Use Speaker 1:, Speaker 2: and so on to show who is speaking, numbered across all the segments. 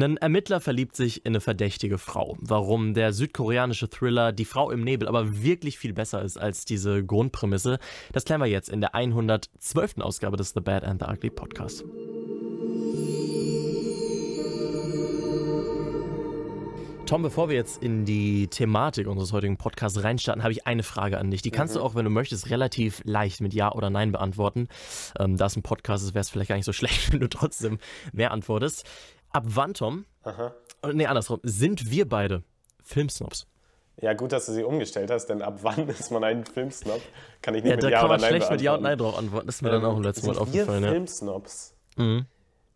Speaker 1: Ein Ermittler verliebt sich in eine verdächtige Frau. Warum der südkoreanische Thriller Die Frau im Nebel aber wirklich viel besser ist als diese Grundprämisse, das klären wir jetzt in der 112. Ausgabe des The Bad and the Ugly Podcast. Tom, bevor wir jetzt in die Thematik unseres heutigen Podcasts reinstarten, habe ich eine Frage an dich. Die kannst mhm. du auch, wenn du möchtest, relativ leicht mit Ja oder Nein beantworten. Ähm, da es ein Podcast ist, wäre es vielleicht gar nicht so schlecht, wenn du trotzdem mehr antwortest. Ab wann, Tom? Aha. Äh, nee, andersrum. Sind wir beide Filmsnobs?
Speaker 2: Ja, gut, dass du sie umgestellt hast, denn ab wann ist man ein Filmsnob? Kann ich nicht ja, mit
Speaker 1: Ja
Speaker 2: oder Nein
Speaker 1: Da kann man schlecht mit Ja und Nein drauf antworten. Das ist mir ähm, dann auch im letzten Mal aufgefallen.
Speaker 2: Wir Filmsnobs? Mhm.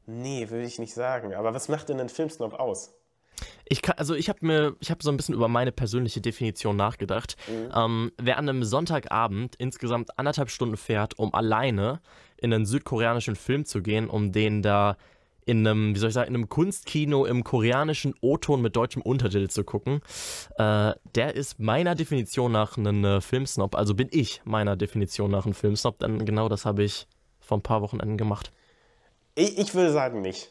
Speaker 2: Nee, würde ich nicht sagen. Aber was macht denn ein Filmsnob aus?
Speaker 1: Ich kann, also ich habe mir, ich habe so ein bisschen über meine persönliche Definition nachgedacht. Mhm. Ähm, wer an einem Sonntagabend insgesamt anderthalb Stunden fährt, um alleine in einen südkoreanischen Film zu gehen, um den da in einem, wie soll ich sagen, in einem Kunstkino im koreanischen O-Ton mit deutschem Untertitel zu gucken, äh, der ist meiner Definition nach ein äh, Filmsnob. Also bin ich meiner Definition nach ein Filmsnob, denn genau das habe ich vor ein paar Wochenenden gemacht.
Speaker 2: Ich, ich würde sagen nicht.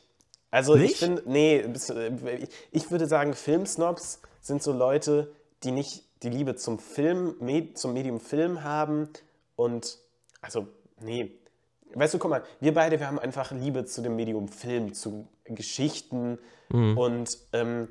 Speaker 2: Also nicht? ich finde, nee, äh, ich würde sagen, Filmsnobs sind so Leute, die nicht die Liebe zum Film, zum Medium Film haben und, also, nee. Weißt du, guck mal, wir beide, wir haben einfach Liebe zu dem Medium Film, zu Geschichten mhm. und ähm,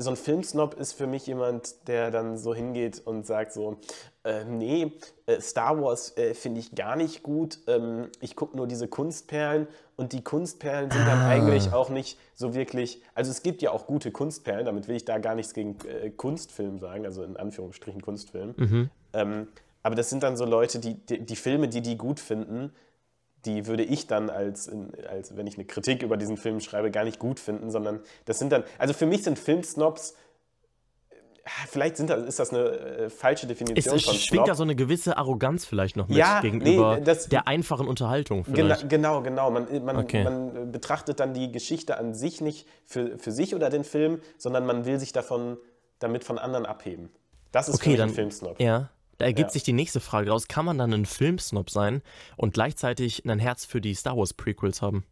Speaker 2: so ein Filmsnob ist für mich jemand, der dann so hingeht und sagt so, äh, nee, äh, Star Wars äh, finde ich gar nicht gut, ähm, ich gucke nur diese Kunstperlen und die Kunstperlen sind dann ah. eigentlich auch nicht so wirklich, also es gibt ja auch gute Kunstperlen, damit will ich da gar nichts gegen äh, Kunstfilm sagen, also in Anführungsstrichen Kunstfilm, mhm. ähm, aber das sind dann so Leute, die, die, die Filme, die die gut finden, die würde ich dann als, als, wenn ich eine Kritik über diesen Film schreibe, gar nicht gut finden, sondern das sind dann, also für mich sind Filmsnobs, vielleicht sind das, ist das eine äh, falsche Definition
Speaker 1: es,
Speaker 2: von
Speaker 1: Snob. schwingt da so eine gewisse Arroganz vielleicht noch mit ja, gegenüber nee, das, der einfachen Unterhaltung
Speaker 2: vielleicht. Genau, genau. Man, man, okay. man, betrachtet dann die Geschichte an sich nicht für, für sich oder den Film, sondern man will sich davon damit von anderen abheben. Das ist okay, für mich dann, ein Filmsnob.
Speaker 1: Ja, da ergibt ja. sich die nächste Frage raus. Kann man dann ein Filmsnob sein und gleichzeitig ein Herz für die Star Wars Prequels haben?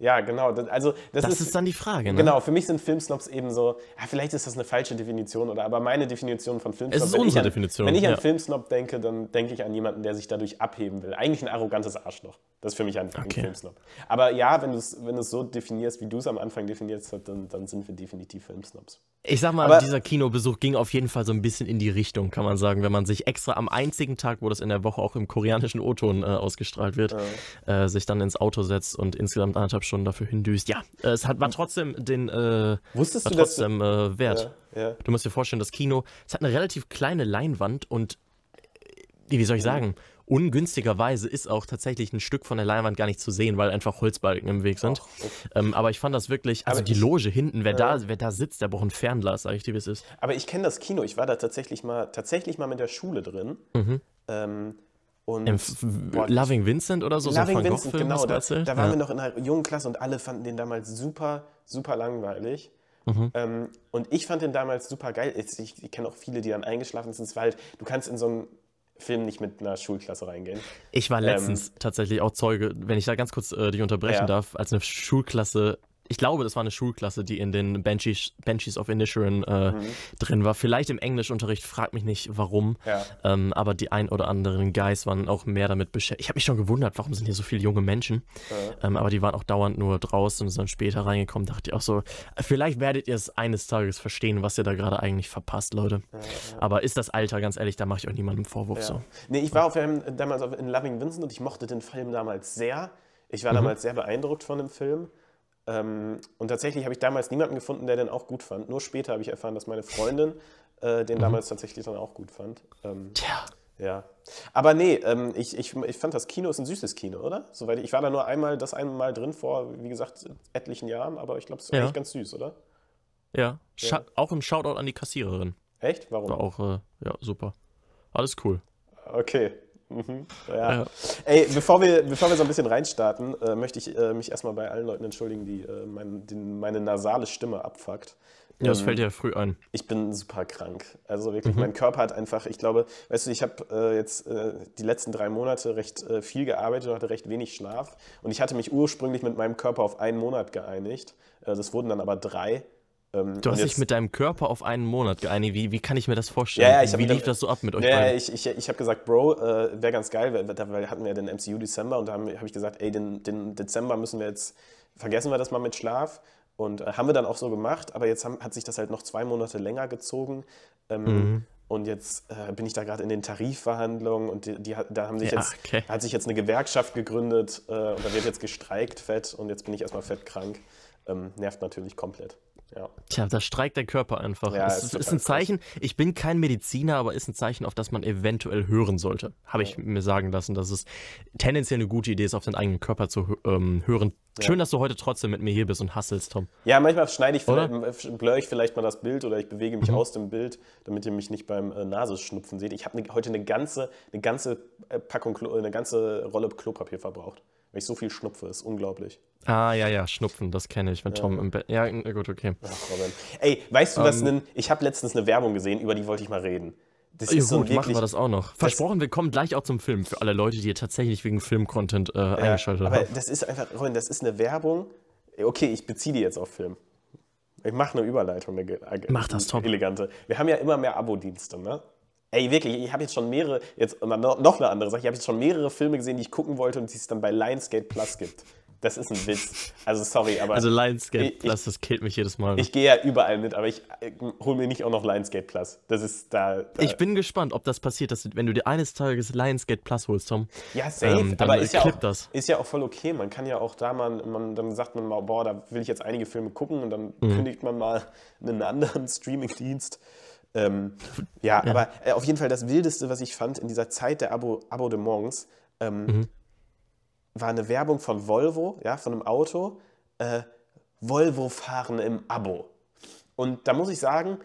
Speaker 2: Ja, genau. Also
Speaker 1: das, das ist, ist, dann die Frage. Ne?
Speaker 2: Genau, für mich sind Filmsnobs eben so, ja, vielleicht ist das eine falsche Definition oder aber meine Definition von Filmsnob.
Speaker 1: Es ist unsere Definition.
Speaker 2: Wenn ich an ja. Filmsnob denke, dann denke ich an jemanden, der sich dadurch abheben will. Eigentlich ein arrogantes Arschloch. Das ist für mich ein, okay. ein Filmsnob. Aber ja, wenn du es wenn so definierst, wie du es am Anfang definiert hast, dann, dann sind wir definitiv Filmsnobs.
Speaker 1: Ich sag mal, aber, dieser Kinobesuch ging auf jeden Fall so ein bisschen in die Richtung, kann man sagen, wenn man sich extra am einzigen Tag, wo das in der Woche auch im koreanischen O-Ton äh, ausgestrahlt wird, ja. äh, sich dann ins Auto setzt und insgesamt anderthalb Stunden dafür hindüst. Ja, äh, es hat, war trotzdem den äh,
Speaker 2: Wusstest
Speaker 1: war
Speaker 2: du
Speaker 1: trotzdem das? Äh, wert. Ja, ja. Du musst dir vorstellen, das Kino, es hat eine relativ kleine Leinwand und wie soll ich sagen, ungünstigerweise ist auch tatsächlich ein Stück von der Leinwand gar nicht zu sehen, weil einfach Holzbalken im Weg sind. Oh, okay. ähm, aber ich fand das wirklich, also aber die Loge hinten, wer, äh, da, wer da sitzt, der braucht ein Fernglas, sag ich dir, wie es ist.
Speaker 2: Aber ich kenne das Kino, ich war da tatsächlich mal, tatsächlich mal mit der Schule drin. Mhm. Ähm,
Speaker 1: und, boah, Loving Vincent oder so?
Speaker 2: Loving so Vincent, genau. Da, da, waren ja. wir noch in einer jungen Klasse und alle fanden den damals super, super langweilig. Mhm. Ähm, und ich fand den damals super geil. Ich, ich, ich kenne auch viele, die dann eingeschlafen sind. War halt, du kannst in so einem Film nicht mit einer Schulklasse reingehen.
Speaker 1: Ich war letztens ähm, tatsächlich auch Zeuge, wenn ich da ganz kurz äh, dich unterbrechen ja. darf, als eine Schulklasse ich glaube, das war eine Schulklasse, die in den Banshees, Banshees of Inisherin äh, mhm. drin war. Vielleicht im Englischunterricht, frag mich nicht warum. Ja. Ähm, aber die ein oder anderen Guys waren auch mehr damit beschäftigt. Ich habe mich schon gewundert, warum sind hier so viele junge Menschen. Ja. Ähm, aber die waren auch dauernd nur draußen und sind dann später reingekommen. Dachte ich auch so, vielleicht werdet ihr es eines Tages verstehen, was ihr da gerade eigentlich verpasst, Leute. Ja, aber ist das Alter, ganz ehrlich, da mache ich euch niemandem Vorwurf. So.
Speaker 2: Nee, ich war auf einem, damals in Loving Vincent und ich mochte den Film damals sehr. Ich war mhm. damals sehr beeindruckt von dem Film. Ähm, und tatsächlich habe ich damals niemanden gefunden, der den auch gut fand. Nur später habe ich erfahren, dass meine Freundin äh, den mhm. damals tatsächlich dann auch gut fand.
Speaker 1: Ähm, Tja.
Speaker 2: Ja. Aber nee, ähm, ich, ich, ich fand das Kino ist ein süßes Kino, oder? Soweit ich war da nur einmal, das einmal drin vor, wie gesagt, etlichen Jahren, aber ich glaube, es ist ja. echt ganz süß, oder?
Speaker 1: Ja. ja. Auch ein Shoutout an die Kassiererin.
Speaker 2: Echt? Warum?
Speaker 1: War auch, äh, ja, super. Alles cool.
Speaker 2: Okay. Mhm, ja. ja. Ey, bevor wir, bevor wir so ein bisschen reinstarten, äh, möchte ich äh, mich erstmal bei allen Leuten entschuldigen, die, äh, mein, die meine nasale Stimme abfuckt.
Speaker 1: Ja, das ähm, fällt ja früh ein.
Speaker 2: Ich bin super krank. Also wirklich, mhm. mein Körper hat einfach, ich glaube, weißt du, ich habe äh, jetzt äh, die letzten drei Monate recht äh, viel gearbeitet und hatte recht wenig Schlaf. Und ich hatte mich ursprünglich mit meinem Körper auf einen Monat geeinigt. Äh, das wurden dann aber drei.
Speaker 1: Ähm, du hast dich mit deinem Körper auf einen Monat geeinigt. Wie, wie kann ich mir das vorstellen?
Speaker 2: Ja, ja,
Speaker 1: wie lief das so ab mit euch
Speaker 2: ja, beiden? ich, ich, ich habe gesagt, Bro, äh, wäre ganz geil, weil, weil hatten wir ja den MCU Dezember und da habe hab ich gesagt, ey, den, den Dezember müssen wir jetzt, vergessen wir das mal mit Schlaf. Und äh, haben wir dann auch so gemacht, aber jetzt haben, hat sich das halt noch zwei Monate länger gezogen. Ähm, mhm. Und jetzt äh, bin ich da gerade in den Tarifverhandlungen und die, die, da haben sich ja, jetzt, okay. hat sich jetzt eine Gewerkschaft gegründet äh, und da wird jetzt gestreikt fett und jetzt bin ich erstmal fett krank. Ähm, nervt natürlich komplett. Ja.
Speaker 1: Tja, da streikt der Körper einfach. Ja, es ist, ist ein Zeichen, ich bin kein Mediziner, aber ist ein Zeichen, auf das man eventuell hören sollte. Habe ich ja. mir sagen lassen, dass es tendenziell eine gute Idee ist, auf den eigenen Körper zu ähm, hören. Ja. Schön, dass du heute trotzdem mit mir hier bist und hasselst, Tom.
Speaker 2: Ja, manchmal schneide ich, vielleicht, blur ich vielleicht mal das Bild oder ich bewege mich mhm. aus dem Bild, damit ihr mich nicht beim äh, Nasenschnupfen seht. Ich habe ne, heute eine ganze, eine ganze äh, Packung, eine ganze Rolle Klopapier verbraucht weil ich so viel schnupfe, ist unglaublich.
Speaker 1: Ah, ja, ja, Schnupfen, das kenne ich, wenn ja. Tom im Bett. Ja, gut, okay. Ach.
Speaker 2: Ey, weißt du, was ähm. Ich habe letztens eine Werbung gesehen, über die wollte ich mal reden.
Speaker 1: Das ist gut, so machen wir das auch noch. Versprochen, wir kommen gleich auch zum Film für alle Leute, die tatsächlich wegen Film-Content äh, ja, eingeschaltet aber haben.
Speaker 2: Aber das ist einfach, Robin, das ist eine Werbung. Okay, ich beziehe die jetzt auf Film. Ich mache eine Überleitung, eine,
Speaker 1: Mach das, Tom.
Speaker 2: elegante. Wir haben ja immer mehr Abo-Dienste, ne? Ey, wirklich, ich habe jetzt schon mehrere, jetzt noch eine andere Sache, ich habe jetzt schon mehrere Filme gesehen, die ich gucken wollte und die es dann bei Lionsgate Plus gibt. Das ist ein Witz. Also sorry, aber.
Speaker 1: Also Lionsgate ich, Plus, das killt mich jedes Mal.
Speaker 2: Ich gehe ja überall mit, aber ich, ich hole mir nicht auch noch Lionsgate Plus. Das ist da, da,
Speaker 1: Ich bin gespannt, ob das passiert, dass wenn du dir eines Tages Lionsgate Plus holst, Tom.
Speaker 2: Ja, safe. Ähm, aber ist ja, auch, das. ist ja auch voll okay. Man kann ja auch da mal, man, dann sagt man mal, boah, da will ich jetzt einige Filme gucken und dann mhm. kündigt man mal einen anderen Streaming-Dienst. Ähm, ja, ja, aber äh, auf jeden Fall das Wildeste, was ich fand in dieser Zeit der Abo Abonnements, ähm, mhm. War eine Werbung von Volvo, ja, von einem Auto. Äh, Volvo fahren im Abo. Und da muss ich sagen,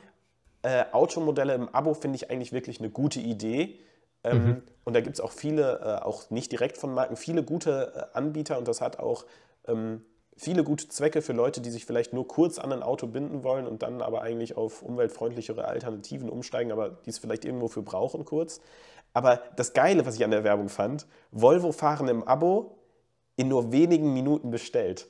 Speaker 2: äh, Automodelle im Abo finde ich eigentlich wirklich eine gute Idee. Ähm, mhm. Und da gibt es auch viele, äh, auch nicht direkt von Marken, viele gute äh, Anbieter und das hat auch ähm, viele gute Zwecke für Leute, die sich vielleicht nur kurz an ein Auto binden wollen und dann aber eigentlich auf umweltfreundlichere Alternativen umsteigen, aber die es vielleicht irgendwo für brauchen kurz. Aber das Geile, was ich an der Werbung fand, Volvo fahren im Abo in nur wenigen Minuten bestellt.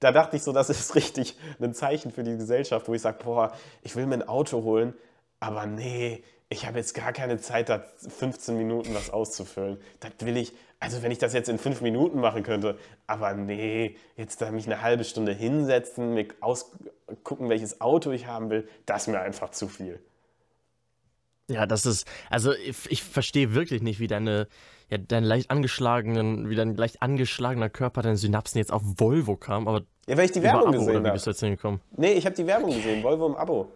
Speaker 2: Da dachte ich so, das ist richtig ein Zeichen für die Gesellschaft, wo ich sage, boah, ich will mir ein Auto holen, aber nee, ich habe jetzt gar keine Zeit, da 15 Minuten was auszufüllen. Das will ich, also wenn ich das jetzt in fünf Minuten machen könnte, aber nee, jetzt da mich eine halbe Stunde hinsetzen, mir ausgucken, welches Auto ich haben will, das ist mir einfach zu viel.
Speaker 1: Ja, das ist, also ich, ich verstehe wirklich nicht, wie deine, ja, dein leicht angeschlagenen, wie dein leicht angeschlagener Körper, deine Synapsen jetzt auf Volvo kam, aber.
Speaker 2: Ja, weil ich die Werbung Abo, gesehen habe.
Speaker 1: Wie bist du jetzt hingekommen?
Speaker 2: Nee, ich habe die Werbung gesehen, Volvo im Abo.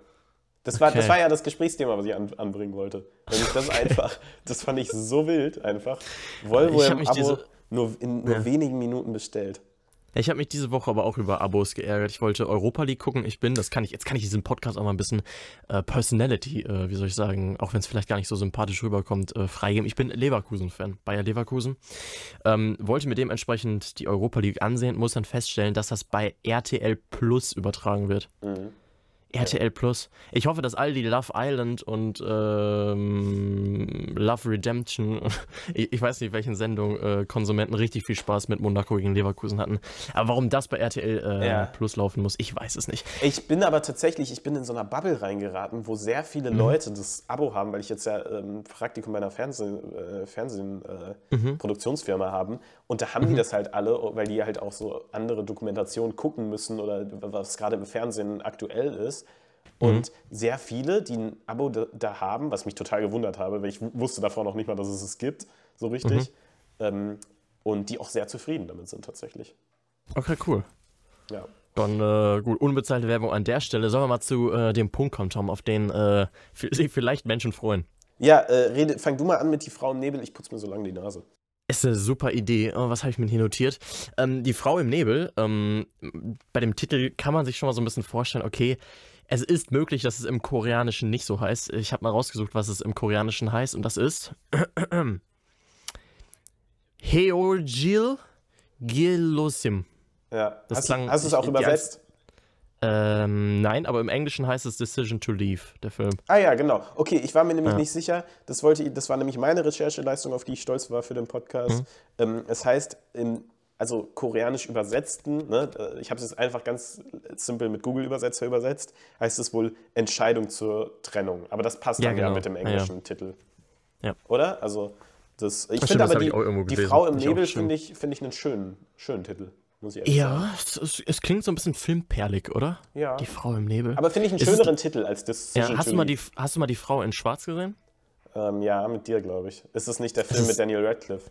Speaker 2: Das war, okay. das war ja das Gesprächsthema, was ich an, anbringen wollte. Nämlich das einfach, das fand ich so wild einfach. Volvo im Abo diese, nur in nur ja. wenigen Minuten bestellt.
Speaker 1: Ich habe mich diese Woche aber auch über Abos geärgert. Ich wollte Europa League gucken. Ich bin, das kann ich, jetzt kann ich diesen Podcast auch mal ein bisschen äh, Personality, äh, wie soll ich sagen, auch wenn es vielleicht gar nicht so sympathisch rüberkommt, äh, freigeben. Ich bin Leverkusen-Fan, Bayer Leverkusen. Ähm, wollte mir dementsprechend die Europa League ansehen, muss dann feststellen, dass das bei RTL Plus übertragen wird. Mhm. RTL Plus. Ich hoffe, dass all die Love Island und ähm, Love Redemption, ich, ich, weiß nicht, welchen Sendung äh, Konsumenten richtig viel Spaß mit Monaco gegen Leverkusen hatten. Aber warum das bei RTL äh, ja. Plus laufen muss, ich weiß es nicht.
Speaker 2: Ich bin aber tatsächlich, ich bin in so einer Bubble reingeraten, wo sehr viele mhm. Leute das Abo haben, weil ich jetzt ja ähm, Praktikum bei einer Fernsehen, äh, Fernsehen äh, mhm. Produktionsfirma haben. Und da haben mhm. die das halt alle, weil die halt auch so andere Dokumentationen gucken müssen oder was gerade im Fernsehen aktuell ist. Und mhm. sehr viele, die ein Abo da, haben, was mich total gewundert habe, weil ich wusste davor noch nicht mal, dass es es gibt, so richtig. Mhm. Ähm, und die auch sehr zufrieden damit sind tatsächlich.
Speaker 1: Okay, cool. Ja. Dann äh, gut, unbezahlte Werbung an der Stelle. Sollen wir mal zu äh, dem Punkt kommen, Tom, auf den äh, sich vielleicht Menschen freuen?
Speaker 2: Ja, äh, rede, fang du mal an mit die Frau im Nebel, ich putze mir so lange die Nase.
Speaker 1: Ist eine super Idee. Oh, was habe ich mir hier notiert? Ähm, die Frau im Nebel, ähm, bei dem Titel kann man sich schon mal so ein bisschen vorstellen, okay, es ist möglich, dass es im Koreanischen nicht so heißt. Ich habe mal rausgesucht, was es im Koreanischen heißt, und das ist Heojil Gilosim.
Speaker 2: Ja. Das hast, klang, hast du es auch übersetzt?
Speaker 1: Ähm, nein, aber im Englischen heißt es Decision to Leave, der Film.
Speaker 2: Ah ja, genau. Okay, ich war mir nämlich ja. nicht sicher. Das, wollte, das war nämlich meine Rechercheleistung, auf die ich stolz war für den Podcast. Mhm. Ähm, es heißt im also koreanisch übersetzten, ne, ich habe es jetzt einfach ganz simpel mit Google-Übersetzer übersetzt, heißt es wohl Entscheidung zur Trennung. Aber das passt ja, dann genau. ja mit dem englischen ja. Titel. Ja. Oder? Also, das, ich finde aber die, die Frau im Nebel finde ich, find ich einen schönen, schönen Titel. Muss ich
Speaker 1: ja, es, es, klingt so ein bisschen filmperlig, oder?
Speaker 2: Ja.
Speaker 1: Die Frau im Nebel.
Speaker 2: Aber finde ich einen schöneren es, Titel als das.
Speaker 1: Ja, hast, du mal die, hast du mal die Frau in Schwarz gesehen?
Speaker 2: Ähm, ja, mit dir, glaube ich. Ist es nicht der Film mit Daniel Radcliffe?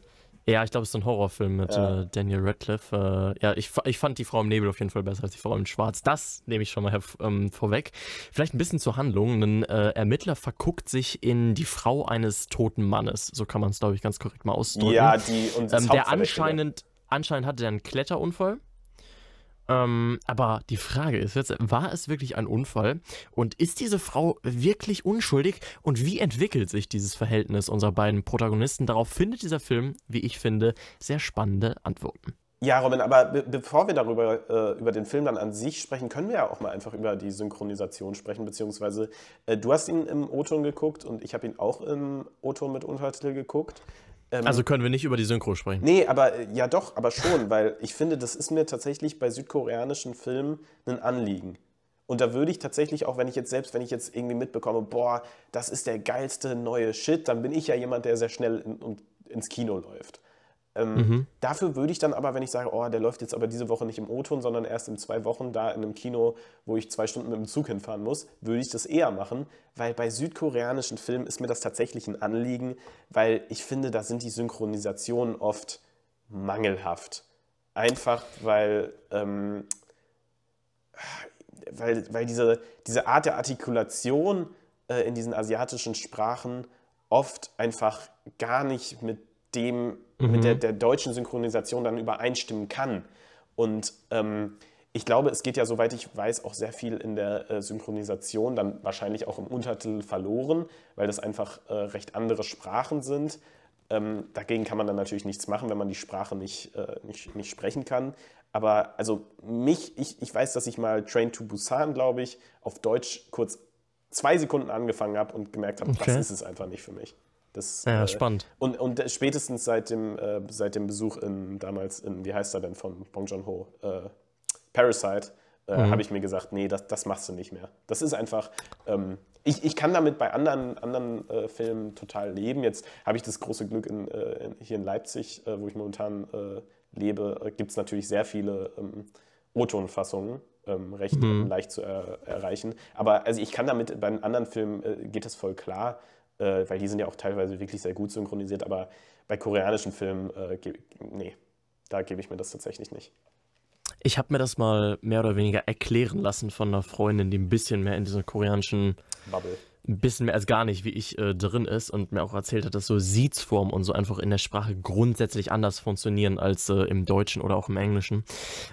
Speaker 1: Ja, ich glaube, es ist ein Horrorfilm mit ja. äh, Daniel Radcliffe. Äh, ja, ich, ich fand die Frau im Nebel auf jeden Fall besser als die Frau im Schwarz. Das nehme ich schon mal ähm, vorweg. Vielleicht ein bisschen zur Handlung. Ein äh, Ermittler verguckt sich in die Frau eines toten Mannes. So kann man es, glaube ich, ganz korrekt mal ausdrücken.
Speaker 2: Ja, die und
Speaker 1: ähm, Der anscheinend, anscheinend hatte er einen Kletterunfall. Ähm, aber die Frage ist jetzt, war es wirklich ein Unfall? Und ist diese Frau wirklich unschuldig? Und wie entwickelt sich dieses Verhältnis unserer beiden Protagonisten? Darauf findet dieser Film, wie ich finde, sehr spannende Antworten.
Speaker 2: Ja, Robin, aber be bevor wir darüber äh, über den Film dann an sich sprechen, können wir ja auch mal einfach über die Synchronisation sprechen, beziehungsweise äh, du hast ihn im O-Ton geguckt und ich habe ihn auch im O-Ton mit Untertitel geguckt.
Speaker 1: Ähm, also können wir nicht über die Synchro sprechen?
Speaker 2: Nee, aber äh, ja doch, aber schon, weil ich finde, das ist mir tatsächlich bei südkoreanischen Filmen ein Anliegen. Und da würde ich tatsächlich, auch wenn ich jetzt selbst, wenn ich jetzt irgendwie mitbekomme, boah, das ist der geilste neue Shit, dann bin ich ja jemand, der sehr schnell in, ins Kino läuft. Ähm, mhm. Dafür würde ich dann aber, wenn ich sage, oh, der läuft jetzt aber diese Woche nicht im O-Ton, sondern erst in zwei Wochen da in einem Kino, wo ich zwei Stunden mit dem Zug hinfahren muss, würde ich das eher machen, weil bei südkoreanischen Filmen ist mir das tatsächlich ein Anliegen, weil ich finde, da sind die Synchronisationen oft mangelhaft. Einfach weil, ähm, weil, weil diese, diese Art der Artikulation äh, in diesen asiatischen Sprachen oft einfach gar nicht mit dem mhm. mit der, der, deutschen Synchronisation dann übereinstimmen kann. Und ähm, ich glaube, es geht ja, soweit ich weiß, auch sehr viel in der äh, Synchronisation, dann wahrscheinlich auch im Untertitel verloren, weil das einfach äh, recht andere Sprachen sind. Ähm, dagegen kann man dann natürlich nichts machen, wenn man die Sprache nicht, äh, nicht, nicht sprechen kann. Aber also mich, ich, ich weiß, dass ich mal Train to Busan, glaube ich, auf Deutsch kurz zwei Sekunden angefangen habe und gemerkt habe, okay. das ist es einfach nicht für mich.
Speaker 1: Das, ja, äh, spannend.
Speaker 2: Und, und spätestens seit dem, äh, seit dem Besuch in, damals in, wie heißt er denn, von Bong Joon-ho, äh, Parasite, äh, mhm. habe ich mir gesagt, nee, das, das machst du nicht mehr. Das ist einfach, ähm, ich, ich kann damit bei anderen, anderen äh, Filmen total leben. Jetzt habe ich das große Glück in, äh, in, hier in Leipzig, wo ich momentan lebe, gibt es natürlich sehr viele ähm, O-Ton-Fassungen. Ähm, recht mhm. leicht zu er erreichen. Aber also ich kann damit, bei anderen Filmen geht das voll klar äh, weil die sind ja auch teilweise wirklich sehr gut synchronisiert, aber bei koreanischen Filmen, äh, nee, da gebe ich mir das tatsächlich nicht.
Speaker 1: Ich habe mir das mal mehr oder weniger erklären lassen von einer Freundin, die ein bisschen mehr in diesem koreanischen
Speaker 2: Bubble
Speaker 1: ein bisschen mehr als gar nicht, wie ich äh, drin ist und mir auch erzählt hat, dass so Siedsform und so einfach in der Sprache grundsätzlich anders funktionieren als äh, im Deutschen oder auch im Englischen.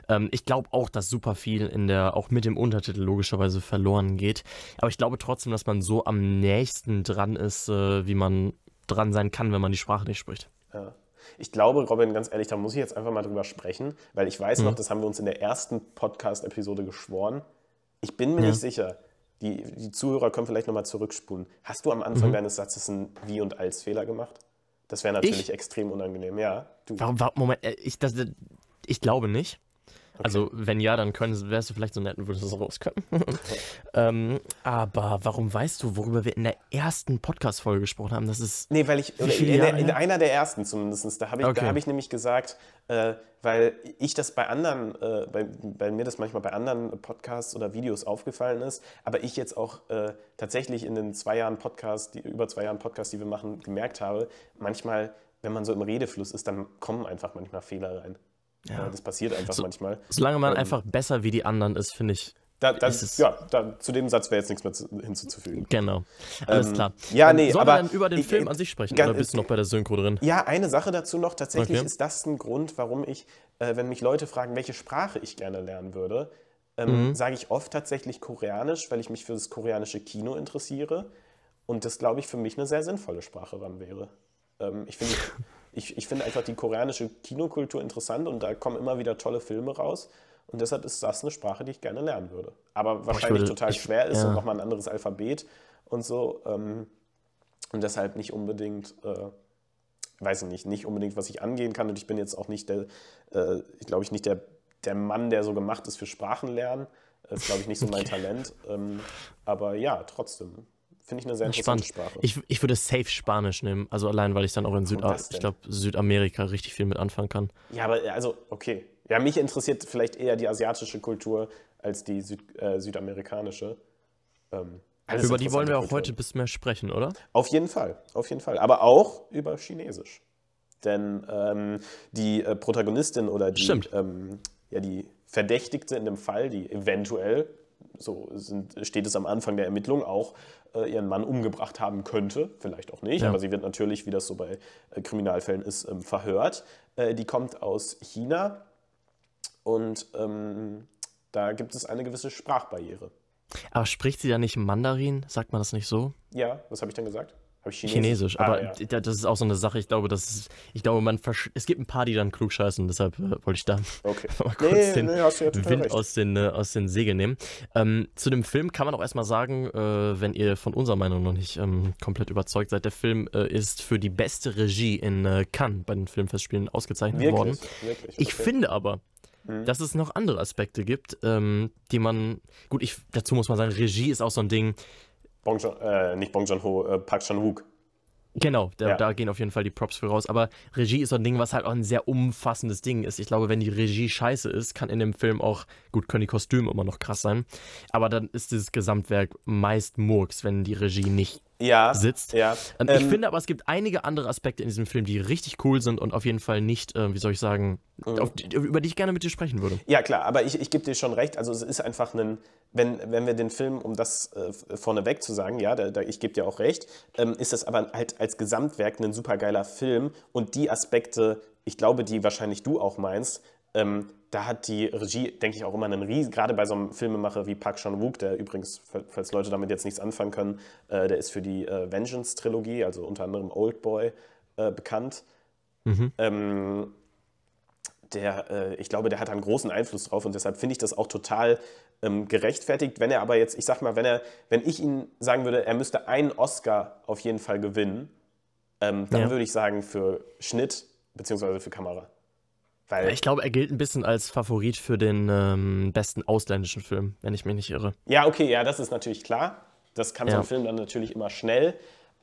Speaker 1: Ähm, ich glaube auch, dass super viel in der, auch mit dem Untertitel logischerweise verloren geht. Aber ich glaube trotzdem, dass man so am nächsten dran ist, äh, wie man dran sein kann, wenn man die Sprache nicht spricht.
Speaker 2: Ja. Ich glaube, Robin, ganz ehrlich, da muss ich jetzt einfach mal drüber sprechen, weil ich weiß hm. noch, das haben wir uns in der ersten Podcast-Episode geschworen. Ich bin mir ja. nicht sicher die, die Zuhörer können vielleicht nochmal zurückspulen. Hast du am Anfang mhm. deines Satzes einen Wie- und Als-Fehler gemacht? Das wäre natürlich ich? extrem unangenehm, ja.
Speaker 1: Du. Warum, warum, Moment, äh, ich, das, ich glaube nicht. Also, wenn ja, dann können, wärst du vielleicht so nett und würdest das rauskönnen. ähm, aber warum weißt du, worüber wir in der ersten Podcast-Folge gesprochen haben? Das ist.
Speaker 2: Nee, weil ich. In, der, in, einer der ersten zumindest. Da habe ich, okay. hab ich nämlich gesagt, äh, weil ich das bei anderen, äh, bei, bei, mir das manchmal bei anderen Podcasts oder Videos aufgefallen ist, aber ich jetzt auch äh, tatsächlich in den zwei Jahren Podcast, die, über zwei Jahren Podcast, die wir machen, gemerkt habe, manchmal, wenn man so im Redefluss ist, dann kommen einfach manchmal Fehler rein. Ja. das passiert einfach so, manchmal.
Speaker 1: Solange man ähm, einfach besser wie die anderen ist, finde ich.
Speaker 2: Da, das, ja, da, zu dem Satz wäre jetzt nichts mehr zu, hinzuzufügen.
Speaker 1: Genau. Alles ähm, klar.
Speaker 2: Ja, nee,
Speaker 1: Sollen
Speaker 2: aber.
Speaker 1: wir dann über den ich, Film an sich sprechen? Oder bist du noch bei der Synchro drin?
Speaker 2: Ja, eine Sache dazu noch. Tatsächlich okay. ist das ein Grund, warum ich, äh, wenn mich Leute fragen, welche Sprache ich gerne lernen würde, ähm, mhm. sage ich oft tatsächlich Koreanisch, weil ich mich für das koreanische Kino interessiere. Und das, glaube ich, für mich eine sehr sinnvolle Sprache dann wäre. Ähm, ich finde ich, ich finde einfach die koreanische Kinokultur interessant und da kommen immer wieder tolle Filme raus. Und deshalb ist das eine Sprache, die ich gerne lernen würde. Aber wahrscheinlich würde, total ich, schwer ist ja. und nochmal ein anderes Alphabet und so. Ähm, und deshalb nicht unbedingt, äh, weiß ich nicht, nicht unbedingt, was ich angehen kann. Und ich bin jetzt auch nicht der, äh, ich glaube ich, nicht der, der Mann, der so gemacht ist für Sprachenlernen. Das ist, glaube ich, nicht so mein. Talent. Ähm, aber ja, trotzdem. Finde ich eine sehr interessante Spannend. Sprache.
Speaker 1: Ich, ich würde safe Spanisch nehmen. Also allein, weil ich dann auch in Süd ich glaub, Südamerika richtig viel mit anfangen kann.
Speaker 2: Ja, aber also, okay. Ja, mich interessiert vielleicht eher die asiatische Kultur als die Süd, äh, südamerikanische.
Speaker 1: Ähm, über die wollen wir auch Kulturen. heute ein bisschen mehr sprechen, oder?
Speaker 2: Auf jeden Fall, auf jeden Fall. Aber auch über Chinesisch. Denn ähm, die äh, Protagonistin oder die, ähm, ja, die Verdächtigte in dem Fall, die eventuell, so sind, steht es am Anfang der Ermittlung, auch äh, ihren Mann umgebracht haben könnte, vielleicht auch nicht, ja. aber sie wird natürlich, wie das so bei äh, Kriminalfällen ist, ähm, verhört. Äh, die kommt aus China und ähm, da gibt es eine gewisse Sprachbarriere.
Speaker 1: Aber spricht sie da nicht Mandarin? Sagt man das nicht so?
Speaker 2: Ja, was habe ich dann gesagt?
Speaker 1: Chinesisch? Chinesisch, aber ah, ja. das ist auch so eine Sache, ich glaube, das ist, ich glaube, man es gibt ein paar, die dann klug scheißen, deshalb äh, wollte ich da
Speaker 2: okay.
Speaker 1: mal kurz nee, den nee, Wind aus den, äh, aus den Segeln nehmen. Ähm, zu dem Film kann man auch erstmal sagen, äh, wenn ihr von unserer Meinung noch nicht ähm, komplett überzeugt seid, der Film äh, ist für die beste Regie in äh, Cannes bei den Filmfestspielen ausgezeichnet wirklich? worden. Wirklich? Ich okay. finde aber, mhm. dass es noch andere Aspekte gibt, ähm, die man, gut, ich, dazu muss man sagen, Regie ist auch so ein Ding,
Speaker 2: Bong Joon, äh, nicht Bong Joon-ho, äh, Park Chan-wook.
Speaker 1: Genau, da, ja. da, gehen auf jeden Fall die Props für raus. Aber Regie ist so ein Ding, was halt auch ein sehr umfassendes Ding ist. Ich glaube, wenn die Regie scheiße ist, kann in dem Film auch, gut, können die Kostüme immer noch krass sein. Aber dann ist dieses Gesamtwerk meist Murks, wenn die Regie nicht ja, sitzt. Ja. Und ich ähm, finde aber, es gibt einige andere Aspekte in diesem Film, die richtig cool sind und auf jeden Fall nicht, äh, wie soll ich sagen, mhm. auf, über die ich gerne mit dir sprechen würde.
Speaker 2: Ja, klar, aber ich, ich gebe dir schon recht. Also, es ist einfach ein, wenn, wenn wir den Film, um das äh, vorneweg zu sagen, ja, da, da, ich gebe dir auch recht, ähm, ist das aber halt als Gesamtwerk ein supergeiler Film und die Aspekte, ich glaube, die wahrscheinlich du auch meinst, ähm, da hat die Regie, denke ich, auch immer einen riesen, gerade bei so einem Filmemacher wie Park Chan-wook, der übrigens, falls Leute damit jetzt nichts anfangen können, äh, der ist für die äh, Vengeance-Trilogie, also unter anderem Old Boy, äh, bekannt. Mhm. Ähm, der, äh, ich glaube, der hat einen großen Einfluss drauf und deshalb finde ich das auch total ähm, gerechtfertigt. Wenn er aber jetzt, ich sag mal, wenn er, wenn ich ihn sagen würde, er müsste einen Oscar auf jeden Fall gewinnen, ähm, dann ja. würde ich sagen für Schnitt bzw. für Kamera.
Speaker 1: Weil ich glaube, er gilt ein bisschen als Favorit für den ähm, besten ausländischen Film, wenn ich mich nicht irre.
Speaker 2: Ja, okay, ja, das ist natürlich klar. Das kann ja. so ein Film dann natürlich immer schnell.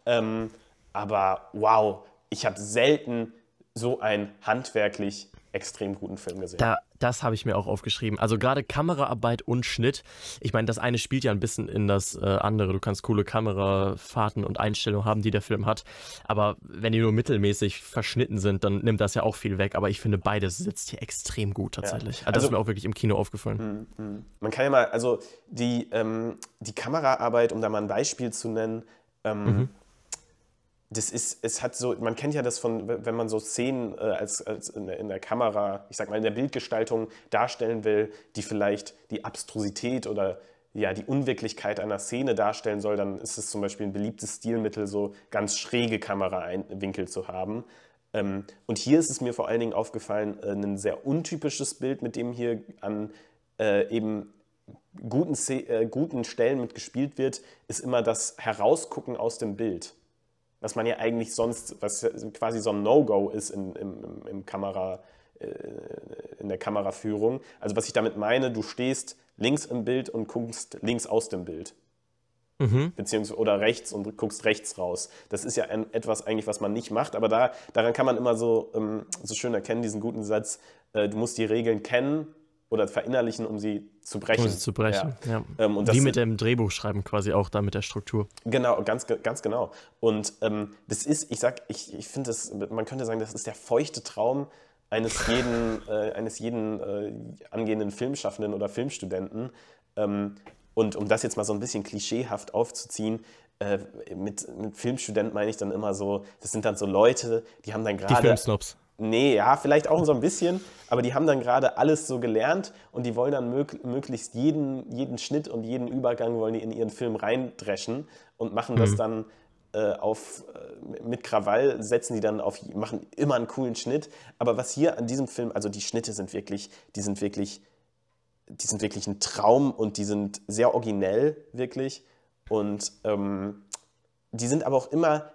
Speaker 2: Ähm, aber wow, ich habe selten so ein handwerklich extrem guten Film gesehen.
Speaker 1: Da, das habe ich mir auch aufgeschrieben. Also gerade Kameraarbeit und Schnitt. Ich meine, das eine spielt ja ein bisschen in das äh, andere. Du kannst coole Kamerafahrten und Einstellungen haben, die der Film hat. Aber wenn die nur mittelmäßig verschnitten sind, dann nimmt das ja auch viel weg. Aber ich finde, beides sitzt hier extrem gut tatsächlich. Ja. Also, das ist mir auch wirklich im Kino aufgefallen.
Speaker 2: Mm, mm. Man kann ja mal, also die, ähm, die Kameraarbeit, um da mal ein Beispiel zu nennen, ähm, mhm das ist, es hat so, man kennt ja das von, wenn man so Szenen äh, als, als in, der, in, der, Kamera, ich sag mal, in der Bildgestaltung darstellen will, die vielleicht die Abstrusität oder ja, die Unwirklichkeit einer Szene darstellen soll, dann ist es zum Beispiel ein beliebtes Stilmittel, so ganz schräge Kamerawinkel zu haben. Ähm, und hier ist es mir vor allen Dingen aufgefallen, äh, ein sehr untypisches Bild, mit dem hier an äh, eben guten, äh, guten Stellen mitgespielt wird, ist immer das Herausgucken aus dem Bild was man ja eigentlich sonst, was quasi so ein No-Go ist in, im, im Kamera, äh, in der Kameraführung. Also was ich damit meine, du stehst links im Bild und guckst links aus dem Bild. Mhm. Beziehungsweise oder rechts und guckst rechts raus. Das ist ja ein, etwas eigentlich, was man nicht macht, aber da, daran kann man immer so, ähm, so schön erkennen, diesen guten Satz, äh, du musst die Regeln kennen oder verinnerlichen, um sie zu brechen. Um sie
Speaker 1: zu brechen, ja. ja. Ähm, Wie mit dem Drehbuchschreiben quasi auch da mit der Struktur.
Speaker 2: Genau, ganz, ganz genau. Und ähm, das ist, ich sag, ich, ich finde das, man könnte sagen, das ist der feuchte Traum eines jeden, äh, eines jeden äh, angehenden Filmschaffenden oder Filmstudenten. Ähm, und um das jetzt mal so ein bisschen klischeehaft aufzuziehen, äh, mit, mit Filmstudent meine ich dann immer so, das sind dann so Leute, die haben dann gerade. Die
Speaker 1: Filmsnobs.
Speaker 2: Nee, ja, vielleicht auch so ein bisschen, aber die haben dann gerade alles so gelernt und die wollen dann mög möglichst jeden, jeden Schnitt und jeden Übergang wollen die in ihren Film reindreschen und machen mhm. das dann äh, auf, äh, mit Krawall, setzen die dann auf, machen immer einen coolen Schnitt. Aber was hier an diesem Film, also die Schnitte sind wirklich, die sind wirklich die sind wirklich ein Traum und die sind sehr originell, wirklich. Und ähm, die sind aber auch immer,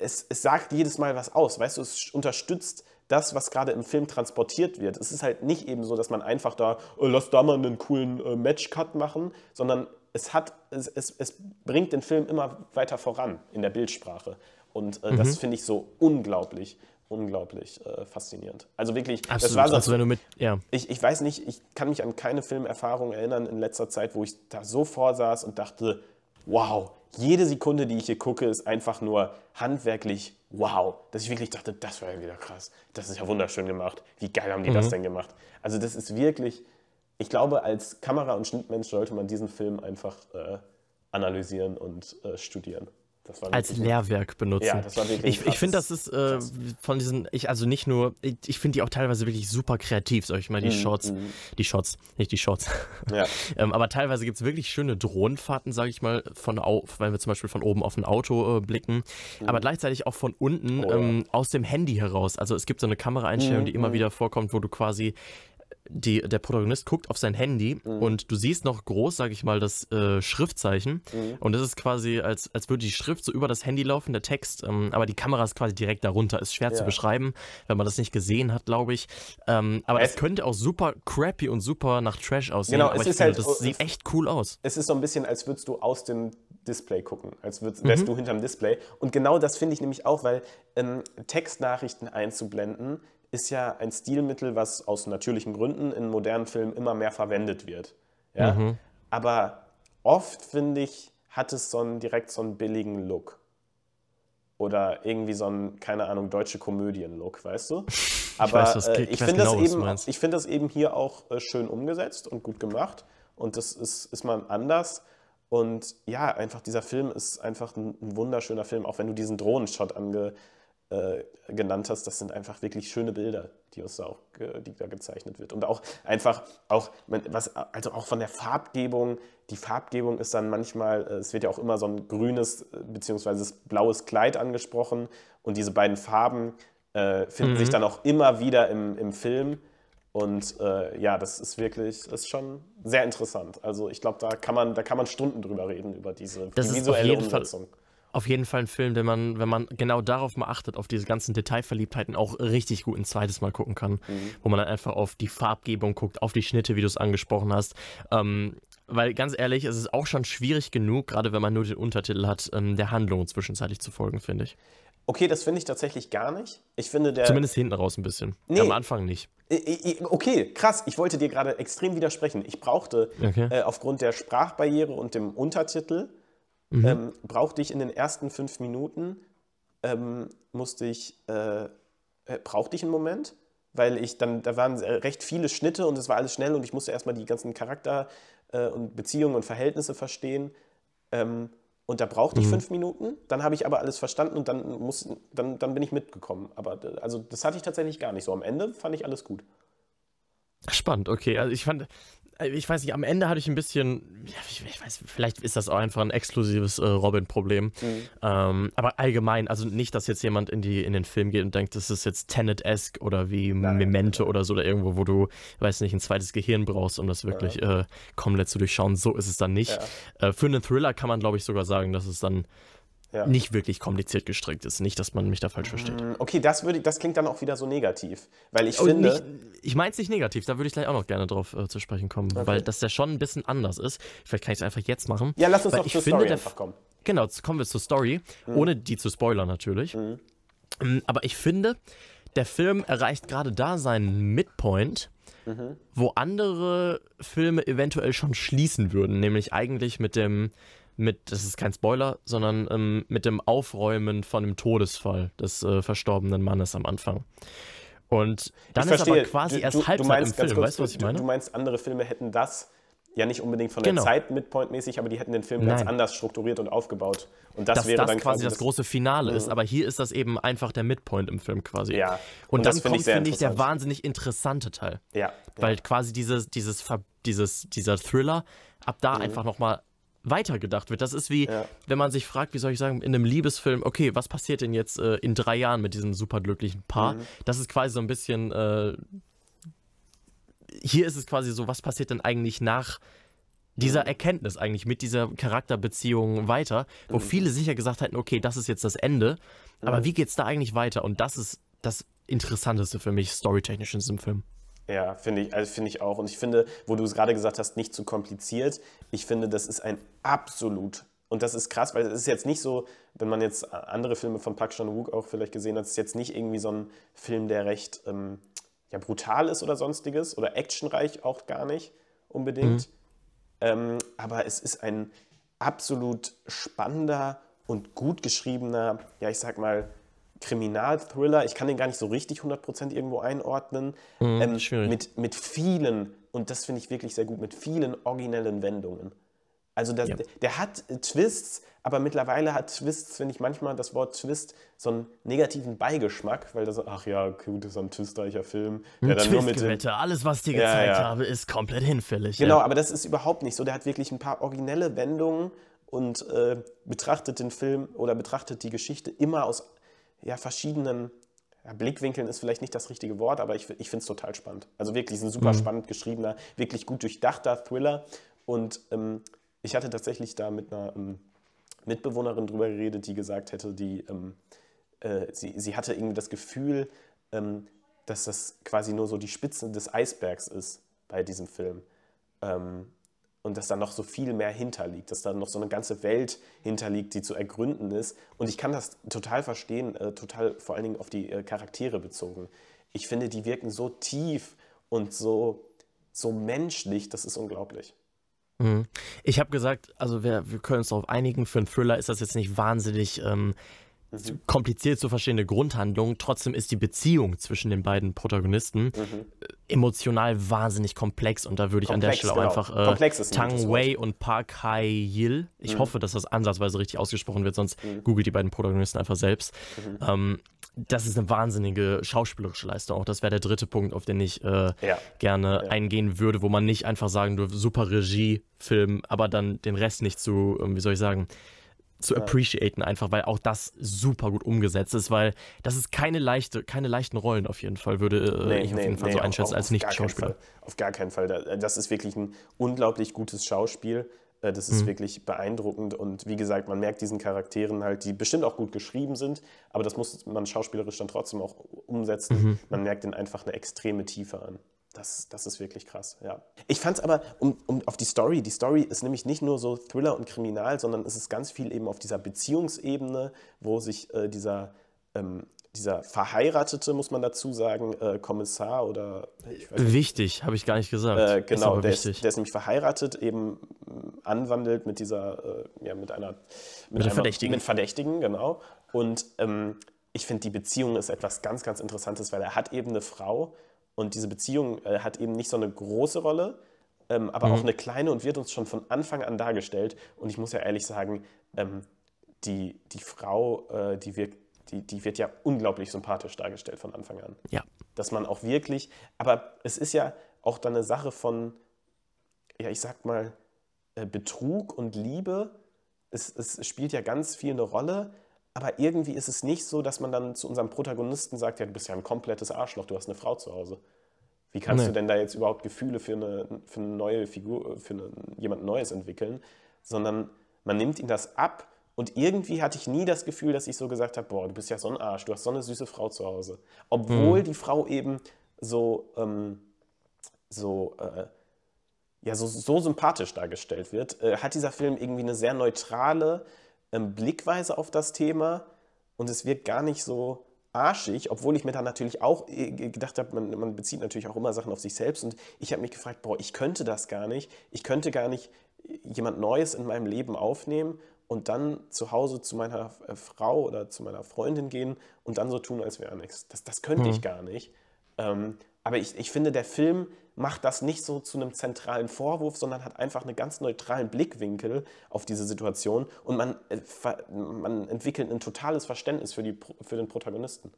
Speaker 2: es, es sagt jedes Mal was aus, weißt du, es unterstützt das, was gerade im Film transportiert wird. Es ist halt nicht eben so, dass man einfach da, oh, lass da mal einen coolen äh, Match-Cut machen, sondern es, hat, es, es, es bringt den Film immer weiter voran in der Bildsprache. Und äh, mhm. das finde ich so unglaublich unglaublich äh, faszinierend. Also wirklich,
Speaker 1: Absolut. das war so, also wenn du mit, ja.
Speaker 2: ich, ich weiß nicht, ich kann mich an keine Filmerfahrung erinnern in letzter Zeit, wo ich da so vorsaß und dachte, wow, jede Sekunde, die ich hier gucke, ist einfach nur handwerklich wow. Dass ich wirklich dachte, das war ja wieder krass. Das ist ja wunderschön gemacht. Wie geil haben die mhm. das denn gemacht? Also das ist wirklich, ich glaube, als Kamera- und Schnittmensch sollte man diesen Film einfach äh, analysieren und äh, studieren
Speaker 1: als Lehrwerk benutzen. Ja,
Speaker 2: das war wirklich
Speaker 1: ich ich finde, das ist äh, von diesen, ich also nicht nur, ich, ich finde die auch teilweise wirklich super kreativ, sag ich mal, die mm, Shots, mm. die Shots, nicht die Shots. Ja. ähm, aber teilweise gibt es wirklich schöne Drohnenfahrten, sag ich mal, von wenn wir zum Beispiel von oben auf ein Auto äh, blicken, mm. aber gleichzeitig auch von unten oh, ähm, ja. aus dem Handy heraus. Also es gibt so eine Kameraeinstellung, die immer wieder vorkommt, wo du quasi die, der Protagonist guckt auf sein Handy mhm. und du siehst noch groß, sag ich mal, das äh, Schriftzeichen. Mhm. Und das ist quasi, als, als würde die Schrift so über das Handy laufen, der Text. Ähm, aber die Kamera ist quasi direkt darunter. Ist schwer ja. zu beschreiben, wenn man das nicht gesehen hat, glaube ich. Ähm, aber es, es, könnte auch super crappy und super nach Trash aussehen.
Speaker 2: Genau,
Speaker 1: aber
Speaker 2: es ist finde,
Speaker 1: halt, das sieht echt cool aus.
Speaker 2: Es ist so ein bisschen, als würdest du aus dem Display gucken, als würdest, wärst mhm. du hinterm Display. Und genau das finde ich nämlich auch, weil ähm, Textnachrichten einzublenden ist ja ein Stilmittel, was aus natürlichen Gründen in modernen Filmen immer mehr verwendet wird. Ja? Mhm. Aber oft, finde ich, hat es so einen, direkt so einen billigen Look. Oder irgendwie so einen, keine Ahnung, deutsche Komödien-Look, weißt du? Aber ich, weiß, äh, ich finde genau, das, eben, find das eben hier auch äh, schön umgesetzt und gut gemacht. Und das ist, ist mal anders. Und ja, einfach dieser Film ist einfach ein, ein wunderschöner Film, auch wenn du diesen Drohnenshot ange, äh, genannt hast, das sind einfach wirklich schöne Bilder, die uns da auch, die da gezeichnet wird. Und auch einfach, auch, was, also auch von der Farbgebung, die Farbgebung ist dann manchmal, äh, es wird ja auch immer so ein grünes äh, bzw. blaues Kleid angesprochen und diese beiden Farben äh, finden mhm. sich dann auch immer wieder im, im Film. Und äh, ja, das ist wirklich, das ist schon sehr interessant. Also ich glaube, da kann man, da kann man Stunden drüber reden, über diese
Speaker 1: das visuelle Umsetzung. Fall auf jeden Fall ein Film, den man, wenn man genau darauf mal achtet, auf diese ganzen Detailverliebtheiten, auch richtig gut ein zweites Mal gucken kann. Mhm. Wo man dann einfach auf die Farbgebung guckt, auf die Schnitte, wie du es angesprochen hast. Ähm, weil ganz ehrlich, es ist auch schon schwierig genug, gerade wenn man nur den Untertitel hat, ähm, der Handlung zwischenzeitlich zu folgen, finde ich.
Speaker 2: Okay, das finde ich tatsächlich gar nicht. Ich finde der.
Speaker 1: Zumindest hinten raus ein bisschen. Nee. Am Anfang nicht.
Speaker 2: Okay, krass. Ich wollte dir gerade extrem widersprechen. Ich brauchte okay. äh, aufgrund der Sprachbarriere und dem Untertitel mhm. ähm, brauchte ich in den ersten fünf Minuten, ähm, musste ich, äh, äh, brauchte ich einen Moment, weil ich dann, da waren recht viele Schnitte und es war alles schnell und ich musste erstmal die ganzen Charakter äh, und Beziehungen und Verhältnisse verstehen. Ähm, und da brauchte ich mhm. fünf Minuten, dann habe ich aber alles verstanden und dann, muss, dann, dann bin ich mitgekommen. Aber also das hatte ich tatsächlich gar nicht so. Am Ende fand ich alles gut.
Speaker 1: Spannend, okay. Also ich fand, äh, ich weiß nicht, am Ende hatte ich ein bisschen, ich, ich weiß, vielleicht ist das auch einfach ein exklusives äh, Robin-Problem. Mhm. Ähm, aber allgemein, also nicht, dass jetzt jemand in, die, in den Film geht und denkt, das ist jetzt Tenet-esque oder wie Nein, Memento oder so oder irgendwo, wo du, weiß nicht, ein zweites Gehirn brauchst, um das wirklich ja. äh, komplett zu durchschauen. So ist es dann nicht. Ja. Äh, für einen Thriller kann man, glaube ich, sogar sagen, dass es dann ja. nicht wirklich kompliziert gestrickt ist. Nicht, dass man mich da falsch versteht.
Speaker 2: Mm, okay, das, würde, das klingt dann auch wieder so negativ. Weil ich oh, finde.
Speaker 1: Nicht, ich meine es nicht negativ, da würde ich gleich auch noch gerne drauf äh, zu sprechen kommen. Okay. Weil das ja schon ein bisschen anders ist. Vielleicht kann ich es einfach jetzt machen.
Speaker 2: Ja, lass uns doch zur finde, Story einfach kommen.
Speaker 1: Genau, jetzt kommen wir zur Story. Mhm. Ohne die zu spoilern natürlich. Mhm. Aber ich finde, der Film erreicht gerade da seinen Midpoint. Mhm. wo andere Filme eventuell schon schließen würden, nämlich eigentlich mit dem mit, das ist kein Spoiler, sondern ähm, mit dem Aufräumen von dem Todesfall des äh, verstorbenen Mannes am Anfang. Und dann ist aber quasi du, erst Halbzeit im Film, kurz, weißt du, was ich meine?
Speaker 2: Du meinst, andere Filme hätten das ja nicht unbedingt von der genau. Zeit midpoint-mäßig, aber die hätten den Film Nein. ganz anders strukturiert und aufgebaut. Und das
Speaker 1: Dass
Speaker 2: wäre
Speaker 1: das
Speaker 2: dann
Speaker 1: quasi das, das große Finale mhm. ist, aber hier ist das eben einfach der Midpoint im Film quasi. Ja. Und, und dann kommt, finde ich, der wahnsinnig interessante Teil.
Speaker 2: Ja.
Speaker 1: Weil ja. quasi dieses, dieses, dieses, dieser Thriller ab da mhm. einfach nochmal weitergedacht wird. Das ist wie, ja. wenn man sich fragt, wie soll ich sagen, in einem Liebesfilm, okay, was passiert denn jetzt äh, in drei Jahren mit diesem superglücklichen Paar? Mhm. Das ist quasi so ein bisschen, äh, hier ist es quasi so, was passiert denn eigentlich nach dieser mhm. Erkenntnis eigentlich mit dieser Charakterbeziehung weiter, wo mhm. viele sicher gesagt hätten, okay, das ist jetzt das Ende, aber mhm. wie geht's da eigentlich weiter? Und das ist das Interessanteste für mich storytechnisch in diesem Film.
Speaker 2: Ja, finde ich, also finde ich auch. Und ich finde, wo du es gerade gesagt hast, nicht zu kompliziert. Ich finde, das ist ein absolut und das ist krass, weil es ist jetzt nicht so, wenn man jetzt andere Filme von Park Chan-wook auch vielleicht gesehen hat, es ist jetzt nicht irgendwie so ein Film, der recht ähm, ja, brutal ist oder sonstiges oder actionreich auch gar nicht unbedingt. Mhm. Ähm, aber es ist ein absolut spannender und gut geschriebener, ja, ich sag mal, Kriminalthriller. Ich kann den gar nicht so richtig 100% irgendwo einordnen. Mhm, ähm, mit, mit vielen, und das finde ich wirklich sehr gut, mit vielen originellen Wendungen. Also das, ja. der, der, hat Twists, aber mittlerweile hat Twists, finde ich manchmal das Wort Twist so einen negativen Beigeschmack, weil das ach ja, gut, das ist ein twistreicher Film.
Speaker 1: Ja, dann nur mit dem, alles, was ich dir gezeigt ja, ja. habe, ist komplett hinfällig.
Speaker 2: Genau, aber das ist überhaupt nicht so. Der hat wirklich ein paar originelle Wendungen und äh, betrachtet den Film oder betrachtet die Geschichte immer aus ja, verschiedenen ja, Blickwinkeln ist vielleicht nicht das richtige Wort, aber ich, ich finde es total spannend. Also wirklich ein super mhm. spannend geschriebener, wirklich gut durchdachter Thriller. Und ähm, ich hatte tatsächlich da mit einer ähm, Mitbewohnerin drüber geredet, die gesagt hätte, die, ähm, äh, sie, sie hatte irgendwie das Gefühl, ähm, dass das quasi nur so die Spitze des Eisbergs ist bei diesem Film. Ähm, und dass da noch so viel mehr hinterliegt, dass da noch so eine ganze Welt hinterliegt, die zu ergründen ist. Und ich kann das total verstehen, äh, total vor allen Dingen auf die äh, Charaktere bezogen. Ich finde, die wirken so tief und so, so menschlich, das ist unglaublich.
Speaker 1: Mhm. Ich habe gesagt, also wir, wir können uns darauf einigen, für einen Thriller ist das jetzt nicht wahnsinnig ähm, mhm. kompliziert zu verstehende Grundhandlung. Trotzdem ist die Beziehung zwischen den beiden Protagonisten mhm. Emotional wahnsinnig komplex und da würde ich komplex, an der Stelle genau. auch einfach äh, Tang Wei und Park Hae-il, ich mhm. hoffe, dass das ansatzweise richtig ausgesprochen wird, sonst mhm. googelt die beiden Protagonisten einfach selbst. Mhm. Ähm, das ist eine wahnsinnige schauspielerische Leistung. Auch das wäre der dritte Punkt, auf den ich äh, ja. gerne ja. eingehen würde, wo man nicht einfach sagen würde, super Regie, Film, aber dann den Rest nicht zu, ähm, wie soll ich sagen, zu appreciaten, einfach weil auch das super gut umgesetzt ist, weil das ist keine leichte, keine leichten Rollen auf jeden Fall, würde äh, nee, ich nee, auf jeden Fall nee, so einschätzen als Nicht-Schauspieler.
Speaker 2: Auf gar keinen Fall. Das ist wirklich ein unglaublich gutes Schauspiel. Äh, das ist mhm. wirklich beeindruckend und wie gesagt, man merkt diesen Charakteren halt, die bestimmt auch gut geschrieben sind, aber das muss man schauspielerisch dann trotzdem auch umsetzen. Mhm. Man merkt ihnen einfach eine extreme Tiefe an. Das, das ist wirklich krass, ja. Ich fand es aber, um, um auf die Story, die Story ist nämlich nicht nur so Thriller und Kriminal, sondern es ist ganz viel eben auf dieser Beziehungsebene, wo sich äh, dieser, ähm, dieser verheiratete, muss man dazu sagen, äh, Kommissar oder...
Speaker 1: wichtig, habe ich gar nicht gesagt.
Speaker 2: Äh, genau, der, ist, der, ist, nämlich verheiratet, eben äh, anwandelt mit dieser, äh, ja, mit einer...
Speaker 1: Mit, mit Verdächtigen.
Speaker 2: Mit Verdächtigen, genau. Und ähm, ich finde, die Beziehung ist etwas ganz, ganz Interessantes, weil er hat eben eine Frau, und diese Beziehung äh, hat eben nicht so eine große Rolle, ähm, aber mhm. auch eine kleine und wird uns schon von Anfang an dargestellt. Und ich muss ja ehrlich sagen, ähm, die, die Frau, äh, die, wird, die, die wird ja unglaublich sympathisch dargestellt von Anfang an.
Speaker 1: Ja.
Speaker 2: Dass man auch wirklich, aber es ist ja auch dann eine Sache von, ja, ich sag mal, äh, Betrug und Liebe. Es, es spielt ja ganz viel eine Rolle, aber irgendwie ist es nicht so, dass man dann zu unserem Protagonisten sagt, ja, du bist ja ein komplettes Arschloch, du hast eine Frau zu Hause. Wie kannst nee. du denn da jetzt überhaupt Gefühle für eine, für eine neue Figur, für eine, jemand Neues entwickeln? Sondern man nimmt ihm das ab und irgendwie hatte ich nie das Gefühl, dass ich so gesagt habe, boah, du bist ja so ein Arsch, du hast so eine süße Frau zu Hause. Obwohl mhm. die Frau eben so, ähm, so, äh, ja, so, so sympathisch dargestellt wird, äh, hat dieser Film irgendwie eine sehr neutrale, ähm, Blickweise auf das Thema und es wird gar nicht so arschig, obwohl ich mir dann natürlich auch äh, gedacht habe, man, man, bezieht natürlich auch immer Sachen auf sich selbst und ich habe mich gefragt, boah, ich könnte das gar nicht, ich könnte gar nicht jemand Neues in meinem Leben aufnehmen und dann zu Hause zu meiner äh, Frau oder zu meiner Freundin gehen und dann so tun, als wäre nichts. Das, das könnte mhm. ich gar nicht. Ähm, aber ich, ich finde, der Film macht das nicht so zu einem zentralen Vorwurf, sondern hat einfach einen ganz neutralen Blickwinkel auf diese Situation und man, äh, man entwickelt ein totales Verständnis für, die, für den Protagonisten.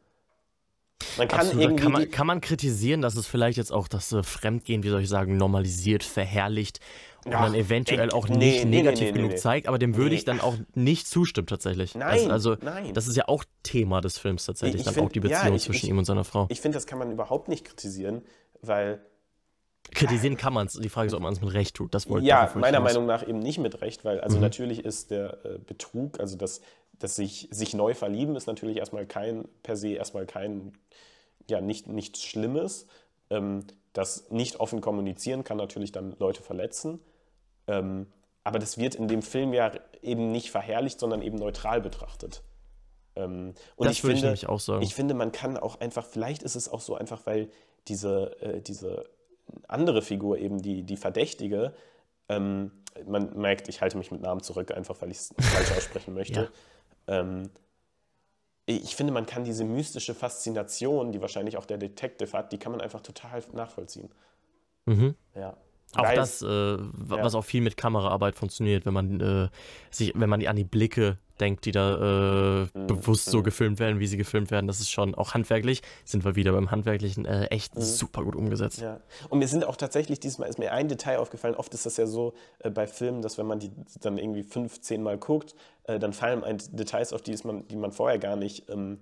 Speaker 1: Man kann, Absolut, irgendwie kann, man, kann man kritisieren, dass es vielleicht jetzt auch das äh, Fremdgehen, wie soll ich sagen, normalisiert, verherrlicht und Ach, dann eventuell auch nee, nicht nee, negativ nee, genug zeigt, aber dem würde ich dann auch nicht zustimmen tatsächlich.
Speaker 2: Nein,
Speaker 1: also,
Speaker 2: also nein.
Speaker 1: das ist ja auch Thema des Films tatsächlich, ich dann find, auch die Beziehung ja, ich, zwischen
Speaker 2: ich,
Speaker 1: ihm und seiner Frau.
Speaker 2: Ich finde, das kann man überhaupt nicht kritisieren, weil
Speaker 1: Kritisieren kann man es. Die Frage ist, ob man es mit Recht tut. Das wollte
Speaker 2: ja, meiner Meinung nach eben nicht mit Recht, weil also mhm. natürlich ist der äh, Betrug, also das, das sich, sich neu verlieben, ist natürlich erstmal kein, per se erstmal kein, ja, nicht, nichts Schlimmes. Ähm, das nicht offen kommunizieren kann natürlich dann Leute verletzen. Ähm, aber das wird in dem Film ja eben nicht verherrlicht, sondern eben neutral betrachtet.
Speaker 1: Ähm, und das ich würde finde, ich auch sagen.
Speaker 2: Ich finde, man kann auch einfach, vielleicht ist es auch so einfach, weil diese, äh, diese andere Figur, eben die, die Verdächtige, ähm, man merkt, ich halte mich mit Namen zurück, einfach weil ich es falsch aussprechen möchte. Ja. Ähm, ich finde, man kann diese mystische Faszination, die wahrscheinlich auch der Detective hat, die kann man einfach total nachvollziehen.
Speaker 1: Mhm. Ja. Auch Weiß, das, äh, was ja. auch viel mit Kameraarbeit funktioniert, wenn man äh, sich, wenn man an die Blicke denkt, die da äh, mhm. bewusst so mhm. gefilmt werden, wie sie gefilmt werden, das ist schon auch handwerklich, sind wir wieder beim Handwerklichen, äh, echt mhm. super gut umgesetzt.
Speaker 2: Ja. Und mir sind auch tatsächlich, diesmal ist mir ein Detail aufgefallen, oft ist das ja so äh, bei Filmen, dass wenn man die dann irgendwie fünf, zehn Mal guckt, äh, dann fallen ein Details auf, die man, die man vorher gar nicht ähm,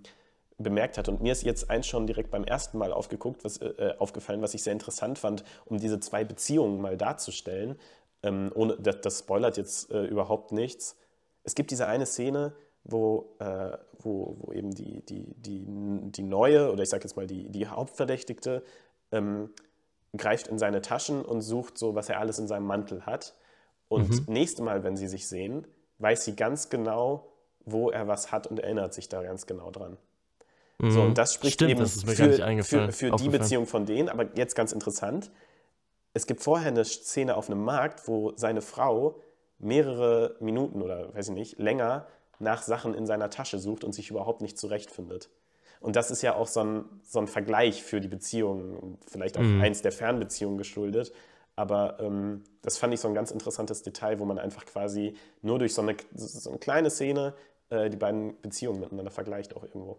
Speaker 2: bemerkt hat. Und mir ist jetzt eins schon direkt beim ersten Mal aufgeguckt, was, äh, äh, aufgefallen, was ich sehr interessant fand, um diese zwei Beziehungen mal darzustellen. Ähm, ohne, das, das, spoilert jetzt überhaupt nichts. Es gibt diese eine Szene, wo, äh, wo, wo, eben die, die, die, die neue, oder ich sage jetzt mal die, die Hauptverdächtigte, ähm, greift in seine Taschen und sucht so, was er alles in seinem Mantel hat. Und mhm. nächste Mal, wenn sie sich sehen, weiß sie ganz genau, wo er was hat und erinnert sich da ganz genau dran. Mhm. So, und das spricht Stimmt, eben das für, für, für die Beziehung von denen. Aber jetzt ganz interessant: Es gibt vorher eine Szene auf einem Markt, wo seine Frau mehrere Minuten oder weiß ich nicht, länger nach Sachen in seiner Tasche sucht und sich überhaupt nicht zurechtfindet. Und das ist ja auch so ein, so ein Vergleich für die Beziehungen, vielleicht auch mhm. eins der Fernbeziehungen geschuldet. Aber ähm, das fand ich so ein ganz interessantes Detail, wo man einfach quasi nur durch so eine, so eine kleine Szene äh, die beiden Beziehungen miteinander vergleicht, auch irgendwo.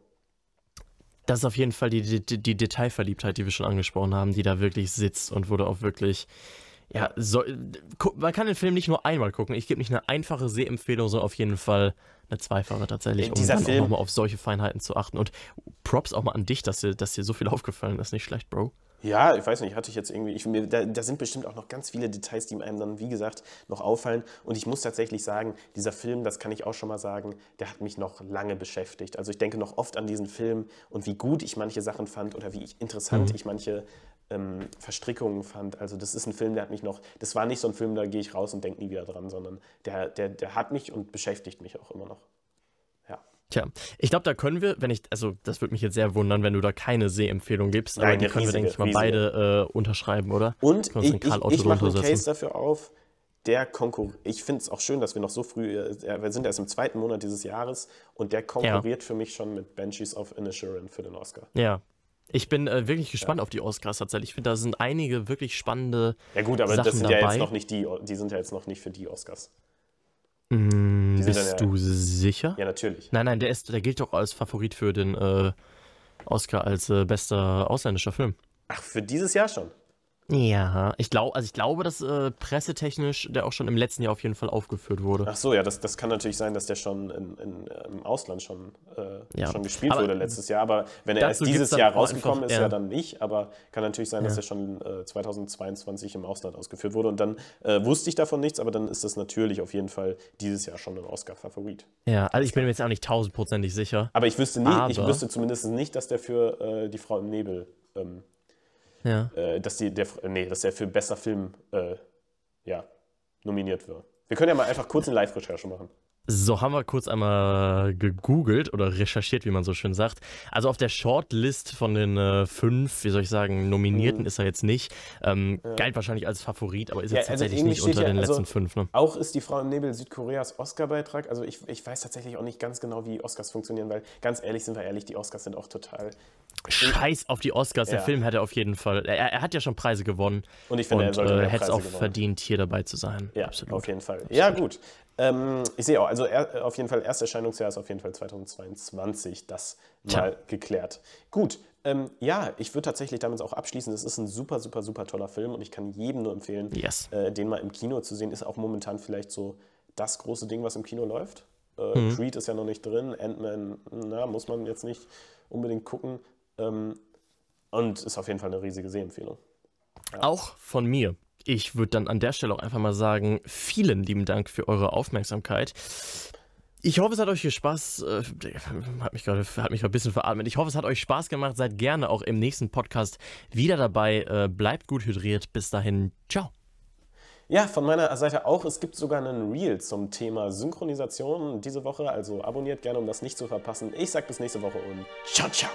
Speaker 1: Das ist auf jeden Fall die, die, die, Detailverliebtheit, die wir schon angesprochen haben, die da wirklich sitzt und wurde auch wirklich. Ja, so, man kann den Film nicht nur einmal gucken. Ich gebe nicht eine einfache Sehempfehlung, sondern auf jeden Fall eine zweifache tatsächlich, um dann Film, auch nochmal auf solche Feinheiten zu achten. Und Props auch mal an dich, dass dir, dass dir so viel aufgefallen ist. Nicht schlecht, Bro.
Speaker 2: Ja, ich weiß nicht, hatte ich jetzt irgendwie, ich, mir, da, da, sind bestimmt auch noch ganz viele Details, die einem dann, wie gesagt, noch auffallen. Und ich muss tatsächlich sagen, dieser Film, das kann ich auch schon mal sagen, der hat mich noch lange beschäftigt. Also ich denke noch oft an diesen Film und wie gut ich manche Sachen fand oder wie interessant mhm. ich manche ähm, Verstrickungen fand. Also das ist ein Film, der hat mich noch, das war nicht so ein Film, da gehe ich raus und denke nie wieder dran, sondern der, der, der hat mich und beschäftigt mich auch immer noch.
Speaker 1: Tja, ich glaube, da können wir, wenn ich, also das würde mich jetzt sehr wundern, wenn du da keine Sehempfehlung gibst, Nein, aber die können riesige, wir, denke ich mal, riesige. beide äh, unterschreiben, oder?
Speaker 2: Und ich, ich, ich mache einen Case dafür auf, der konkurriert, ich finde es auch schön, dass wir noch so früh, äh, wir sind erst im zweiten Monat dieses Jahres und der konkurriert ja. für mich schon mit Banshees of Inisherin für den Oscar.
Speaker 1: Ja, ich bin äh, wirklich gespannt ja. auf die Oscars tatsächlich. Ich finde, da sind einige wirklich spannende.
Speaker 2: Ja, gut, aber Sachen das sind dabei. ja jetzt noch nicht die, die sind ja jetzt noch nicht für die Oscars.
Speaker 1: Mm, bist ja, du sicher?
Speaker 2: Ja, natürlich.
Speaker 1: Nein, nein, der, ist, der gilt doch als Favorit für den äh, Oscar als äh, bester ausländischer Film.
Speaker 2: Ach, für dieses Jahr schon?
Speaker 1: Ja, ich glaube, also ich glaube, dass äh, pressetechnisch der auch schon im letzten Jahr auf jeden Fall aufgeführt wurde.
Speaker 2: Ach so, ja, das, das kann natürlich sein, dass der schon in, in, im Ausland schon, äh, ja. schon gespielt aber wurde letztes Jahr. Aber wenn er erst dieses Jahr rausgekommen einfach, ist, ja. ja. dann nicht. Aber kann natürlich sein, dass er schon äh, 2022 im Ausland ausgeführt wurde. Und dann äh, wusste ich davon nichts, aber dann ist das natürlich auf jeden Fall dieses Jahr schon ein Oscar-Favorit.
Speaker 1: Ja, also ich bin mir jetzt auch nicht tausendprozentig sicher.
Speaker 2: Aber ich wüsste nie, ich wüsste zumindest nicht, dass der für äh, die Frau im Nebel ähm, ja. äh, dass, die, der, nee, dass der für bester Film äh, ja, nominiert wird. Wir können ja mal einfach kurz eine Live-Recherche machen.
Speaker 1: So haben wir kurz einmal gegoogelt oder recherchiert, wie man so schön sagt. Also auf der Shortlist von den äh, fünf, wie soll ich sagen, Nominierten mhm. ist er jetzt nicht. Ähm, ja. Galt wahrscheinlich als Favorit, aber ist ja, jetzt also tatsächlich nicht unter ja, den also letzten fünf. Ne?
Speaker 2: Auch ist die Frau im Nebel Südkoreas Oscar-Beitrag. Also ich, ich weiß tatsächlich auch nicht ganz genau, wie Oscars funktionieren, weil ganz ehrlich sind wir ehrlich, die Oscars sind auch total.
Speaker 1: Scheiß auf die Oscars. Der Film hätte auf jeden Fall. Er, er, hat ja schon Preise gewonnen. Und ich finde, und, er äh, hätte es auch gewonnen. verdient, hier dabei zu sein.
Speaker 2: Ja, Absolut. auf jeden Fall. Ja, gut. Ähm, ich sehe auch, also er, auf jeden Fall, Ersterscheinungsjahr ist auf jeden Fall 2022, das Tja. mal geklärt. Gut, ähm, ja, ich würde tatsächlich damit auch abschließen. Es ist ein super, super, super toller Film und ich kann jedem nur empfehlen,
Speaker 1: yes.
Speaker 2: äh, den mal im Kino zu sehen. Ist auch momentan vielleicht so das große Ding, was im Kino läuft. Äh, mhm. Creed ist ja noch nicht drin, Ant-Man, na, muss man jetzt nicht unbedingt gucken. Ähm, und ist auf jeden Fall eine riesige Sehempfehlung.
Speaker 1: Ja. Auch von mir. Ich würde dann an der Stelle auch einfach mal sagen, vielen lieben Dank für eure Aufmerksamkeit. Ich hoffe, es hat euch Spaß, äh, hat mich gerade ein bisschen veratmet. Ich hoffe, es hat euch Spaß gemacht. Seid gerne auch im nächsten Podcast wieder dabei. Äh, bleibt gut hydriert. Bis dahin, ciao.
Speaker 2: Ja, von meiner Seite auch. Es gibt sogar einen Reel zum Thema Synchronisation diese Woche. Also abonniert gerne, um das nicht zu verpassen. Ich sag bis nächste Woche und ciao, ciao.